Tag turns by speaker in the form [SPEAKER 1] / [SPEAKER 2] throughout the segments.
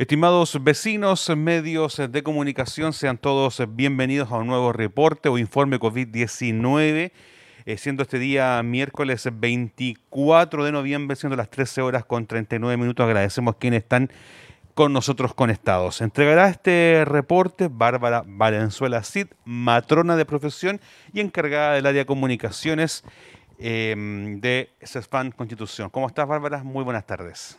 [SPEAKER 1] Estimados vecinos, medios de comunicación, sean todos bienvenidos a un nuevo reporte o informe COVID-19, eh, siendo este día miércoles 24 de noviembre, siendo las 13 horas con 39 minutos. Agradecemos quienes están con nosotros conectados. Entregará este reporte Bárbara Valenzuela Cid, matrona de profesión y encargada del área de comunicaciones eh, de CESFAN Constitución. ¿Cómo estás, Bárbara? Muy buenas tardes.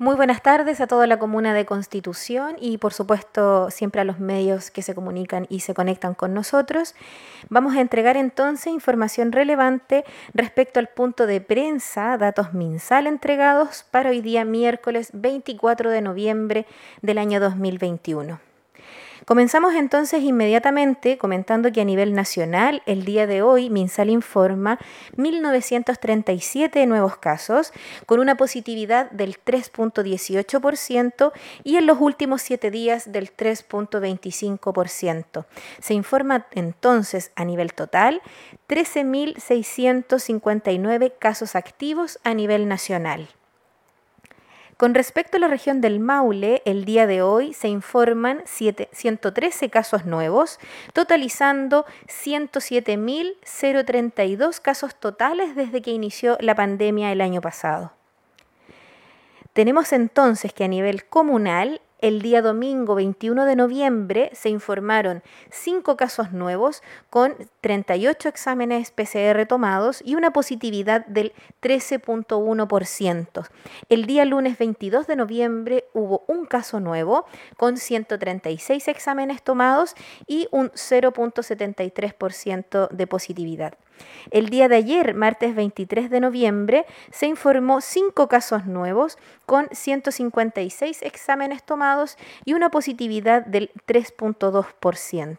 [SPEAKER 2] Muy buenas tardes a toda la comuna de Constitución y por supuesto siempre a los medios que se comunican y se conectan con nosotros. Vamos a entregar entonces información relevante respecto al punto de prensa, datos MinSal entregados para hoy día miércoles 24 de noviembre del año 2021. Comenzamos entonces inmediatamente comentando que a nivel nacional, el día de hoy, MinSal informa 1.937 nuevos casos, con una positividad del 3.18% y en los últimos siete días del 3.25%. Se informa entonces a nivel total 13.659 casos activos a nivel nacional. Con respecto a la región del Maule, el día de hoy se informan 113 casos nuevos, totalizando 107.032 casos totales desde que inició la pandemia el año pasado. Tenemos entonces que a nivel comunal el día domingo 21 de noviembre se informaron 5 casos nuevos con 38 exámenes PCR tomados y una positividad del 13.1%. El día lunes 22 de noviembre hubo un caso nuevo con 136 exámenes tomados y un 0.73% de positividad. El día de ayer, martes 23 de noviembre, se informó cinco casos nuevos con 156 exámenes tomados y una positividad del 3.2%.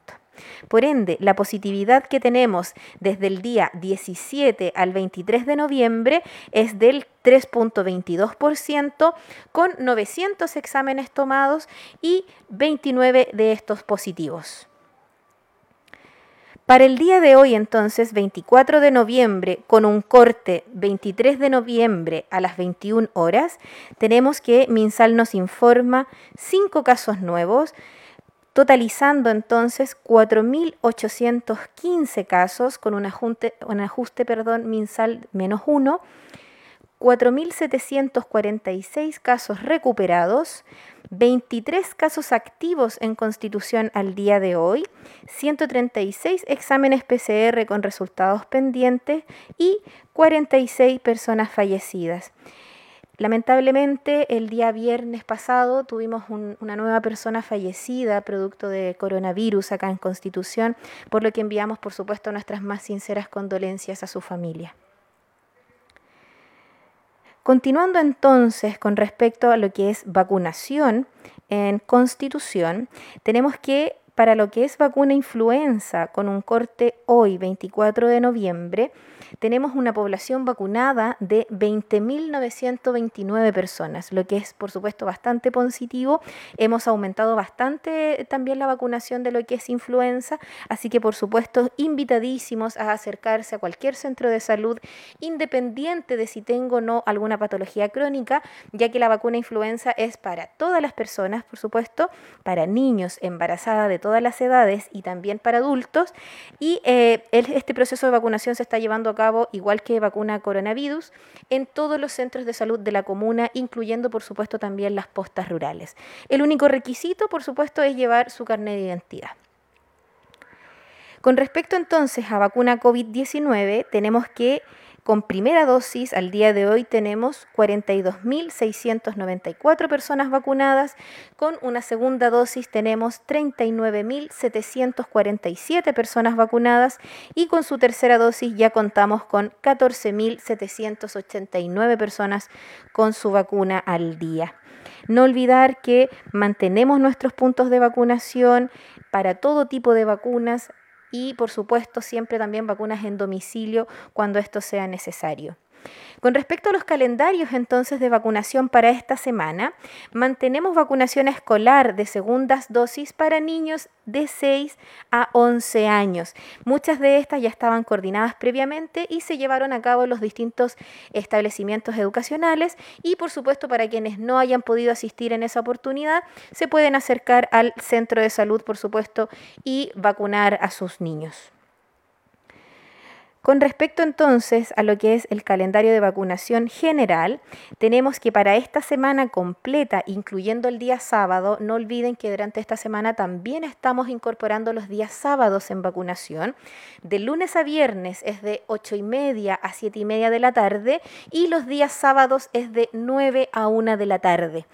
[SPEAKER 2] Por ende, la positividad que tenemos desde el día 17 al 23 de noviembre es del 3.22%, con 900 exámenes tomados y 29 de estos positivos. Para el día de hoy, entonces, 24 de noviembre, con un corte 23 de noviembre a las 21 horas, tenemos que Minsal nos informa cinco casos nuevos, totalizando entonces 4.815 casos con un ajuste, un ajuste perdón, Minsal menos 1, 4.746 casos recuperados, 23 casos activos en constitución al día de hoy, 136 exámenes PCR con resultados pendientes y 46 personas fallecidas. Lamentablemente, el día viernes pasado tuvimos una nueva persona fallecida producto de coronavirus acá en Constitución, por lo que enviamos, por supuesto, nuestras más sinceras condolencias a su familia. Continuando entonces con respecto a lo que es vacunación en constitución, tenemos que para lo que es vacuna influenza, con un corte hoy, 24 de noviembre, tenemos una población vacunada de 20.929 personas, lo que es por supuesto bastante positivo. Hemos aumentado bastante también la vacunación de lo que es influenza, así que por supuesto invitadísimos a acercarse a cualquier centro de salud independiente de si tengo o no alguna patología crónica, ya que la vacuna influenza es para todas las personas, por supuesto, para niños, embarazadas de todas las edades y también para adultos. Y eh, este proceso de vacunación se está llevando a cabo, igual que vacuna coronavirus, en todos los centros de salud de la comuna, incluyendo por supuesto también las postas rurales. El único requisito, por supuesto, es llevar su carnet de identidad. Con respecto entonces a vacuna COVID-19, tenemos que con primera dosis, al día de hoy tenemos 42.694 personas vacunadas. Con una segunda dosis tenemos 39.747 personas vacunadas. Y con su tercera dosis ya contamos con 14.789 personas con su vacuna al día. No olvidar que mantenemos nuestros puntos de vacunación para todo tipo de vacunas y por supuesto siempre también vacunas en domicilio cuando esto sea necesario. Con respecto a los calendarios entonces de vacunación para esta semana, mantenemos vacunación escolar de segundas dosis para niños de 6 a 11 años. Muchas de estas ya estaban coordinadas previamente y se llevaron a cabo en los distintos establecimientos educacionales y por supuesto para quienes no hayan podido asistir en esa oportunidad, se pueden acercar al centro de salud, por supuesto, y vacunar a sus niños. Con respecto entonces a lo que es el calendario de vacunación general, tenemos que para esta semana completa, incluyendo el día sábado, no olviden que durante esta semana también estamos incorporando los días sábados en vacunación. De lunes a viernes es de 8 y media a 7 y media de la tarde y los días sábados es de 9 a 1 de la tarde.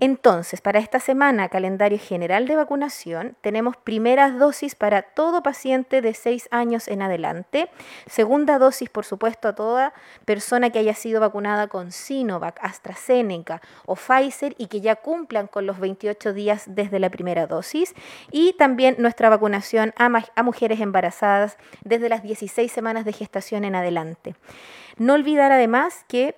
[SPEAKER 2] Entonces, para esta semana, calendario general de vacunación, tenemos primeras dosis para todo paciente de 6 años en adelante, segunda dosis, por supuesto, a toda persona que haya sido vacunada con Sinovac, AstraZeneca o Pfizer y que ya cumplan con los 28 días desde la primera dosis, y también nuestra vacunación a, a mujeres embarazadas desde las 16 semanas de gestación en adelante. No olvidar además que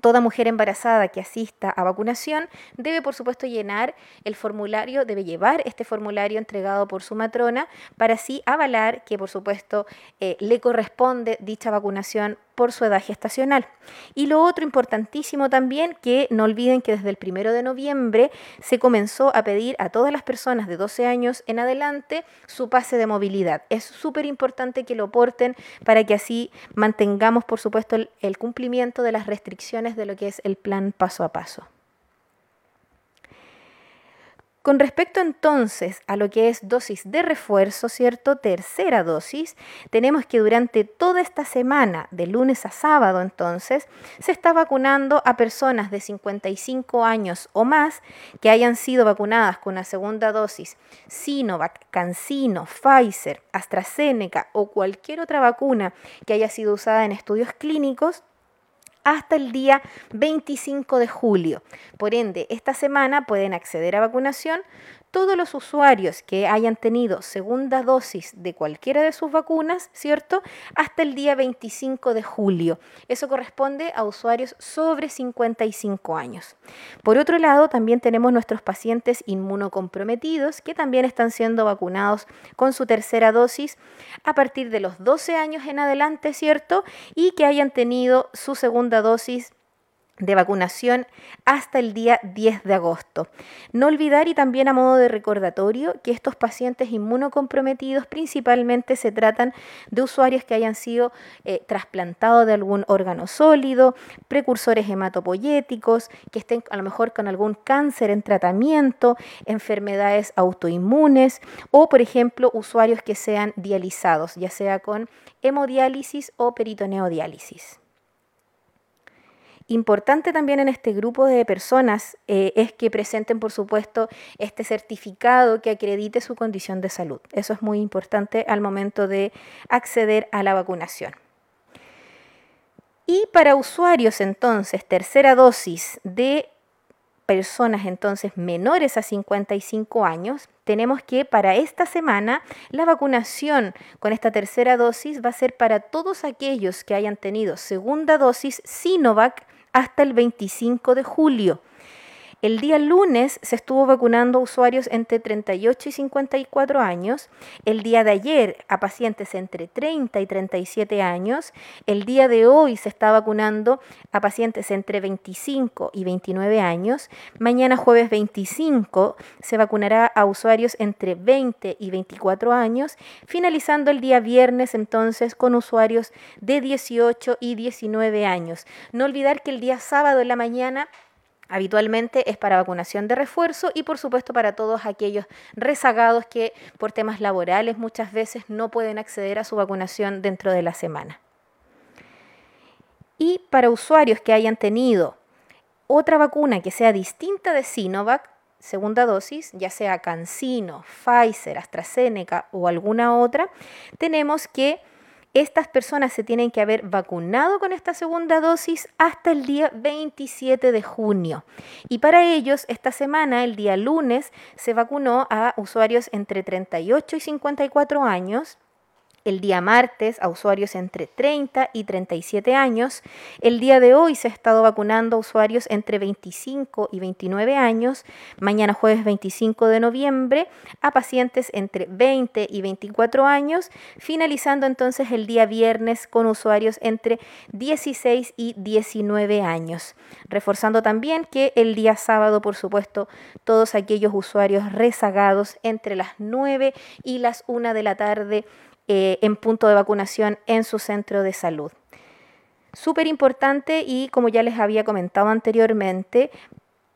[SPEAKER 2] Toda mujer embarazada que asista a vacunación debe, por supuesto, llenar el formulario, debe llevar este formulario entregado por su matrona para así avalar que, por supuesto, eh, le corresponde dicha vacunación por su edad gestacional. Y lo otro importantísimo también, que no olviden que desde el primero de noviembre se comenzó a pedir a todas las personas de 12 años en adelante su pase de movilidad. Es súper importante que lo porten para que así mantengamos, por supuesto, el cumplimiento de las restricciones de lo que es el plan paso a paso. Con respecto entonces a lo que es dosis de refuerzo, ¿cierto? Tercera dosis, tenemos que durante toda esta semana, de lunes a sábado entonces, se está vacunando a personas de 55 años o más que hayan sido vacunadas con la segunda dosis Sinovac, CanSino, Pfizer, AstraZeneca o cualquier otra vacuna que haya sido usada en estudios clínicos hasta el día 25 de julio. Por ende, esta semana pueden acceder a vacunación todos los usuarios que hayan tenido segunda dosis de cualquiera de sus vacunas, ¿cierto? Hasta el día 25 de julio. Eso corresponde a usuarios sobre 55 años. Por otro lado, también tenemos nuestros pacientes inmunocomprometidos que también están siendo vacunados con su tercera dosis a partir de los 12 años en adelante, ¿cierto? Y que hayan tenido su segunda dosis de vacunación hasta el día 10 de agosto. No olvidar y también a modo de recordatorio que estos pacientes inmunocomprometidos principalmente se tratan de usuarios que hayan sido eh, trasplantados de algún órgano sólido, precursores hematopoyéticos, que estén a lo mejor con algún cáncer en tratamiento, enfermedades autoinmunes o por ejemplo usuarios que sean dializados, ya sea con hemodiálisis o peritoneodiálisis. Importante también en este grupo de personas eh, es que presenten, por supuesto, este certificado que acredite su condición de salud. Eso es muy importante al momento de acceder a la vacunación. Y para usuarios entonces, tercera dosis de personas entonces menores a 55 años, tenemos que para esta semana la vacunación con esta tercera dosis va a ser para todos aquellos que hayan tenido segunda dosis Sinovac hasta el 25 de julio. El día lunes se estuvo vacunando a usuarios entre 38 y 54 años. El día de ayer a pacientes entre 30 y 37 años. El día de hoy se está vacunando a pacientes entre 25 y 29 años. Mañana jueves 25 se vacunará a usuarios entre 20 y 24 años. Finalizando el día viernes entonces con usuarios de 18 y 19 años. No olvidar que el día sábado en la mañana Habitualmente es para vacunación de refuerzo y por supuesto para todos aquellos rezagados que por temas laborales muchas veces no pueden acceder a su vacunación dentro de la semana. Y para usuarios que hayan tenido otra vacuna que sea distinta de Sinovac, segunda dosis, ya sea CanSino, Pfizer, AstraZeneca o alguna otra, tenemos que estas personas se tienen que haber vacunado con esta segunda dosis hasta el día 27 de junio. Y para ellos, esta semana, el día lunes, se vacunó a usuarios entre 38 y 54 años el día martes a usuarios entre 30 y 37 años. El día de hoy se ha estado vacunando a usuarios entre 25 y 29 años. Mañana jueves 25 de noviembre a pacientes entre 20 y 24 años. Finalizando entonces el día viernes con usuarios entre 16 y 19 años. Reforzando también que el día sábado, por supuesto, todos aquellos usuarios rezagados entre las 9 y las 1 de la tarde eh, en punto de vacunación en su centro de salud. Súper importante y como ya les había comentado anteriormente,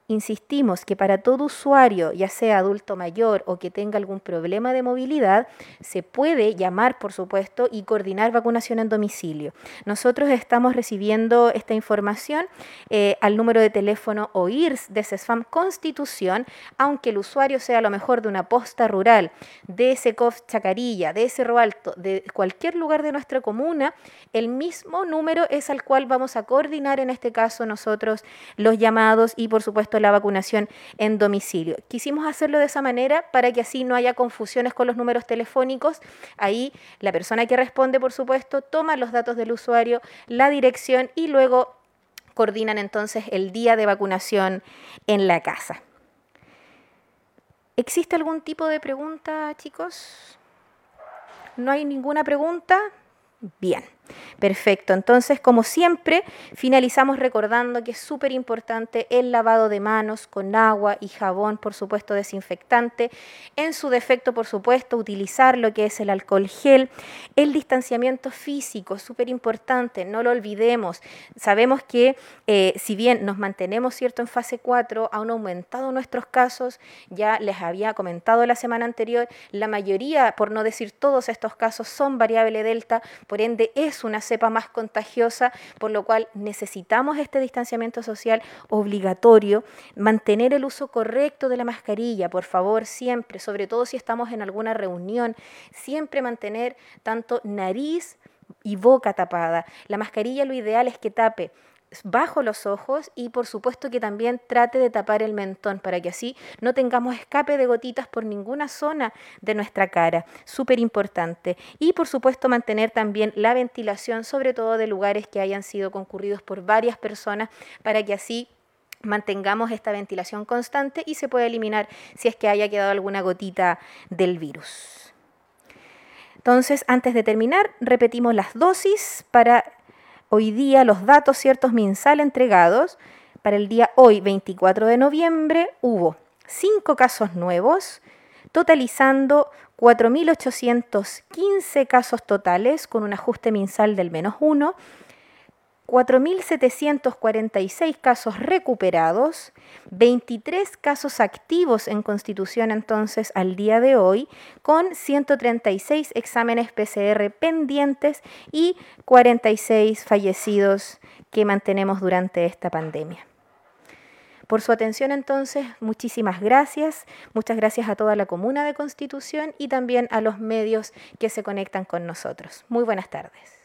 [SPEAKER 2] Insistimos que para todo usuario, ya sea adulto mayor o que tenga algún problema de movilidad, se puede llamar, por supuesto, y coordinar vacunación en domicilio. Nosotros estamos recibiendo esta información eh, al número de teléfono OIRS de CESFAM Constitución, aunque el usuario sea a lo mejor de una posta rural, de SECOF Chacarilla, de Cerro Alto, de cualquier lugar de nuestra comuna, el mismo número es al cual vamos a coordinar en este caso nosotros los llamados y, por supuesto, la vacunación en domicilio. Quisimos hacerlo de esa manera para que así no haya confusiones con los números telefónicos. Ahí la persona que responde, por supuesto, toma los datos del usuario, la dirección y luego coordinan entonces el día de vacunación en la casa. ¿Existe algún tipo de pregunta, chicos? ¿No hay ninguna pregunta? Bien. Perfecto, entonces como siempre finalizamos recordando que es súper importante el lavado de manos con agua y jabón, por supuesto desinfectante, en su defecto por supuesto utilizar lo que es el alcohol gel, el distanciamiento físico, súper importante, no lo olvidemos, sabemos que eh, si bien nos mantenemos cierto en fase 4, han aumentado nuestros casos, ya les había comentado la semana anterior, la mayoría, por no decir todos estos casos, son variable delta, por ende es una cepa más contagiosa, por lo cual necesitamos este distanciamiento social obligatorio, mantener el uso correcto de la mascarilla, por favor, siempre, sobre todo si estamos en alguna reunión, siempre mantener tanto nariz y boca tapada. La mascarilla lo ideal es que tape bajo los ojos y por supuesto que también trate de tapar el mentón para que así no tengamos escape de gotitas por ninguna zona de nuestra cara. Súper importante. Y por supuesto mantener también la ventilación, sobre todo de lugares que hayan sido concurridos por varias personas para que así mantengamos esta ventilación constante y se pueda eliminar si es que haya quedado alguna gotita del virus. Entonces, antes de terminar, repetimos las dosis para hoy día los datos ciertos MinSal entregados, para el día hoy, 24 de noviembre, hubo 5 casos nuevos, totalizando 4.815 casos totales, con un ajuste MinSal del menos 1, 4.746 casos recuperados, 23 casos activos en constitución entonces al día de hoy, con 136 exámenes PCR pendientes y 46 fallecidos que mantenemos durante esta pandemia. Por su atención entonces, muchísimas gracias. Muchas gracias a toda la comuna de Constitución y también a los medios que se conectan con nosotros. Muy buenas tardes.